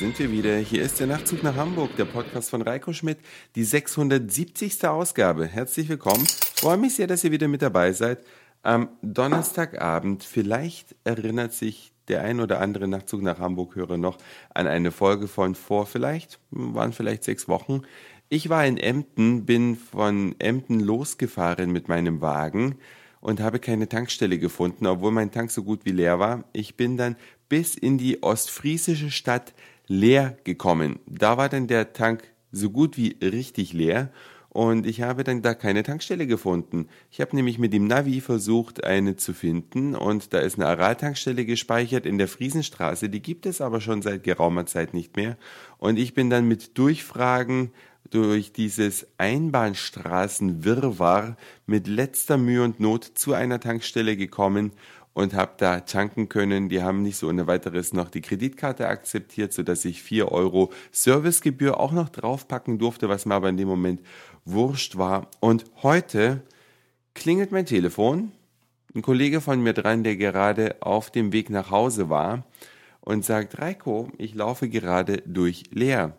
sind wir wieder. Hier ist der Nachtzug nach Hamburg, der Podcast von Reiko Schmidt, die 670. Ausgabe. Herzlich willkommen. Freue mich sehr, dass ihr wieder mit dabei seid. Am Donnerstagabend, vielleicht erinnert sich der ein oder andere Nachtzug nach Hamburg-Hörer noch an eine Folge von vor vielleicht, waren vielleicht sechs Wochen. Ich war in Emden, bin von Emden losgefahren mit meinem Wagen und habe keine Tankstelle gefunden, obwohl mein Tank so gut wie leer war. Ich bin dann bis in die ostfriesische Stadt leer gekommen. Da war dann der Tank so gut wie richtig leer und ich habe dann da keine Tankstelle gefunden. Ich habe nämlich mit dem Navi versucht, eine zu finden und da ist eine Aral-Tankstelle gespeichert in der Friesenstraße. Die gibt es aber schon seit geraumer Zeit nicht mehr. Und ich bin dann mit Durchfragen durch dieses Einbahnstraßenwirrwarr mit letzter Mühe und Not zu einer Tankstelle gekommen und habe da tanken können. Die haben nicht so ohne weiteres noch die Kreditkarte akzeptiert, sodass ich vier Euro Servicegebühr auch noch draufpacken durfte, was mir aber in dem Moment wurscht war. Und heute klingelt mein Telefon. Ein Kollege von mir dran, der gerade auf dem Weg nach Hause war und sagt, Reiko, ich laufe gerade durch Leer.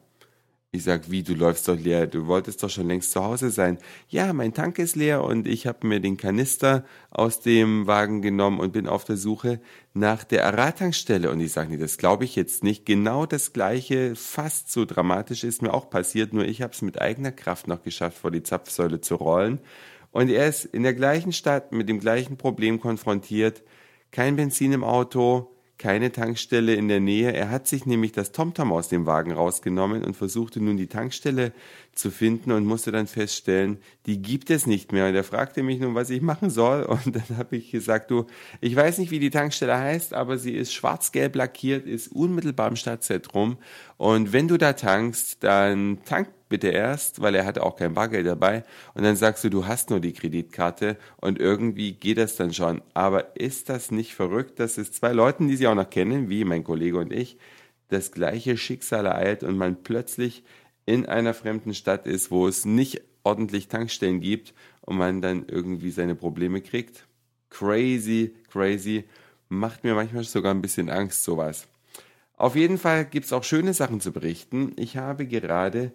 Ich sag, wie, du läufst doch leer, du wolltest doch schon längst zu Hause sein. Ja, mein Tank ist leer und ich habe mir den Kanister aus dem Wagen genommen und bin auf der Suche nach der Aral-Tankstelle. Und ich sage, nee, das glaube ich jetzt nicht. Genau das gleiche, fast so dramatisch ist mir auch passiert, nur ich habe es mit eigener Kraft noch geschafft, vor die Zapfsäule zu rollen. Und er ist in der gleichen Stadt mit dem gleichen Problem konfrontiert. Kein Benzin im Auto, keine Tankstelle in der Nähe. Er hat sich nämlich das TomTom aus dem Wagen rausgenommen und versuchte nun die Tankstelle zu finden und musste dann feststellen, die gibt es nicht mehr. Und er fragte mich nun, was ich machen soll. Und dann habe ich gesagt, du, ich weiß nicht, wie die Tankstelle heißt, aber sie ist schwarz-gelb lackiert, ist unmittelbar im Stadtzentrum. Und wenn du da tankst, dann tank bitte erst, weil er hatte auch kein Bargeld dabei. Und dann sagst du, du hast nur die Kreditkarte und irgendwie geht das dann schon. Aber ist das nicht verrückt, dass es zwei Leuten, die sie auch noch kennen, wie mein Kollege und ich, das gleiche Schicksal ereilt und man plötzlich in einer fremden Stadt ist, wo es nicht ordentlich Tankstellen gibt und man dann irgendwie seine Probleme kriegt? Crazy, crazy. Macht mir manchmal sogar ein bisschen Angst, sowas. Auf jeden Fall gibt es auch schöne Sachen zu berichten. Ich habe gerade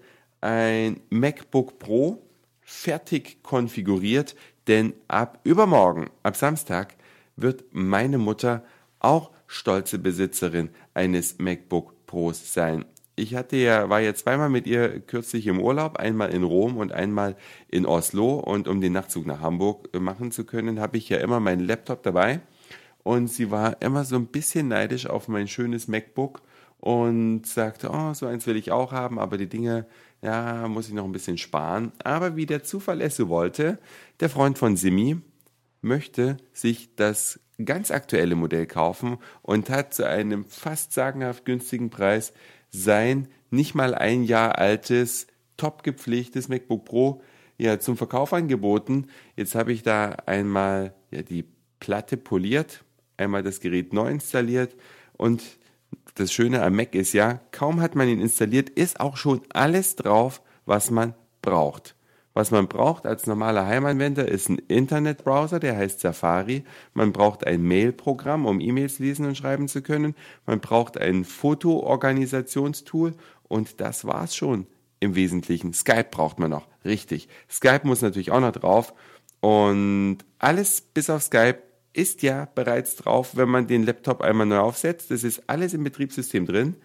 ein MacBook Pro fertig konfiguriert, denn ab übermorgen, ab Samstag, wird meine Mutter auch stolze Besitzerin eines MacBook Pros sein. Ich hatte ja, war ja zweimal mit ihr kürzlich im Urlaub, einmal in Rom und einmal in Oslo. Und um den Nachtzug nach Hamburg machen zu können, habe ich ja immer meinen Laptop dabei. Und sie war immer so ein bisschen neidisch auf mein schönes MacBook und sagte, oh, so eins will ich auch haben, aber die Dinge ja, muss ich noch ein bisschen sparen. Aber wie der Zufall es so wollte, der Freund von Simi möchte sich das ganz aktuelle Modell kaufen und hat zu einem fast sagenhaft günstigen Preis sein nicht mal ein Jahr altes, top gepflegtes MacBook Pro ja, zum Verkauf angeboten. Jetzt habe ich da einmal ja, die Platte poliert, einmal das Gerät neu installiert und das Schöne am Mac ist ja, kaum hat man ihn installiert, ist auch schon alles drauf, was man braucht. Was man braucht als normaler Heimanwender ist ein Internetbrowser, der heißt Safari. Man braucht ein Mailprogramm, um E-Mails lesen und schreiben zu können. Man braucht ein Fotoorganisationstool und das war's schon im Wesentlichen. Skype braucht man noch, richtig. Skype muss natürlich auch noch drauf und alles bis auf Skype ist ja bereits drauf, wenn man den Laptop einmal neu aufsetzt. Das ist alles im Betriebssystem drin.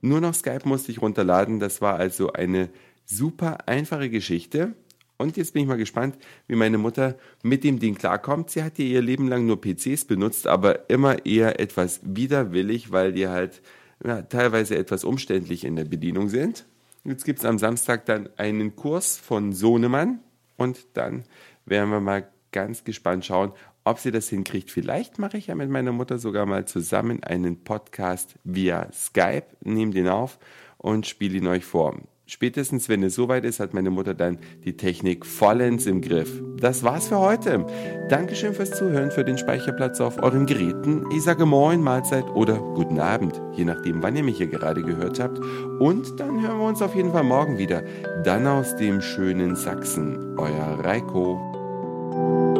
Nur noch Skype musste ich runterladen. Das war also eine super einfache Geschichte. Und jetzt bin ich mal gespannt, wie meine Mutter mit dem Ding klarkommt. Sie hat ja ihr Leben lang nur PCs benutzt, aber immer eher etwas widerwillig, weil die halt ja, teilweise etwas umständlich in der Bedienung sind. Jetzt gibt es am Samstag dann einen Kurs von Sohnemann und dann werden wir mal ganz gespannt schauen, ob sie das hinkriegt. Vielleicht mache ich ja mit meiner Mutter sogar mal zusammen einen Podcast via Skype, nehme den auf und spiele ihn euch vor. Spätestens, wenn es soweit ist, hat meine Mutter dann die Technik vollends im Griff. Das war's für heute. Dankeschön fürs Zuhören, für den Speicherplatz auf euren Geräten. Ich sage Moin, Mahlzeit oder Guten Abend, je nachdem, wann ihr mich hier gerade gehört habt. Und dann hören wir uns auf jeden Fall morgen wieder. Dann aus dem schönen Sachsen. Euer Reiko.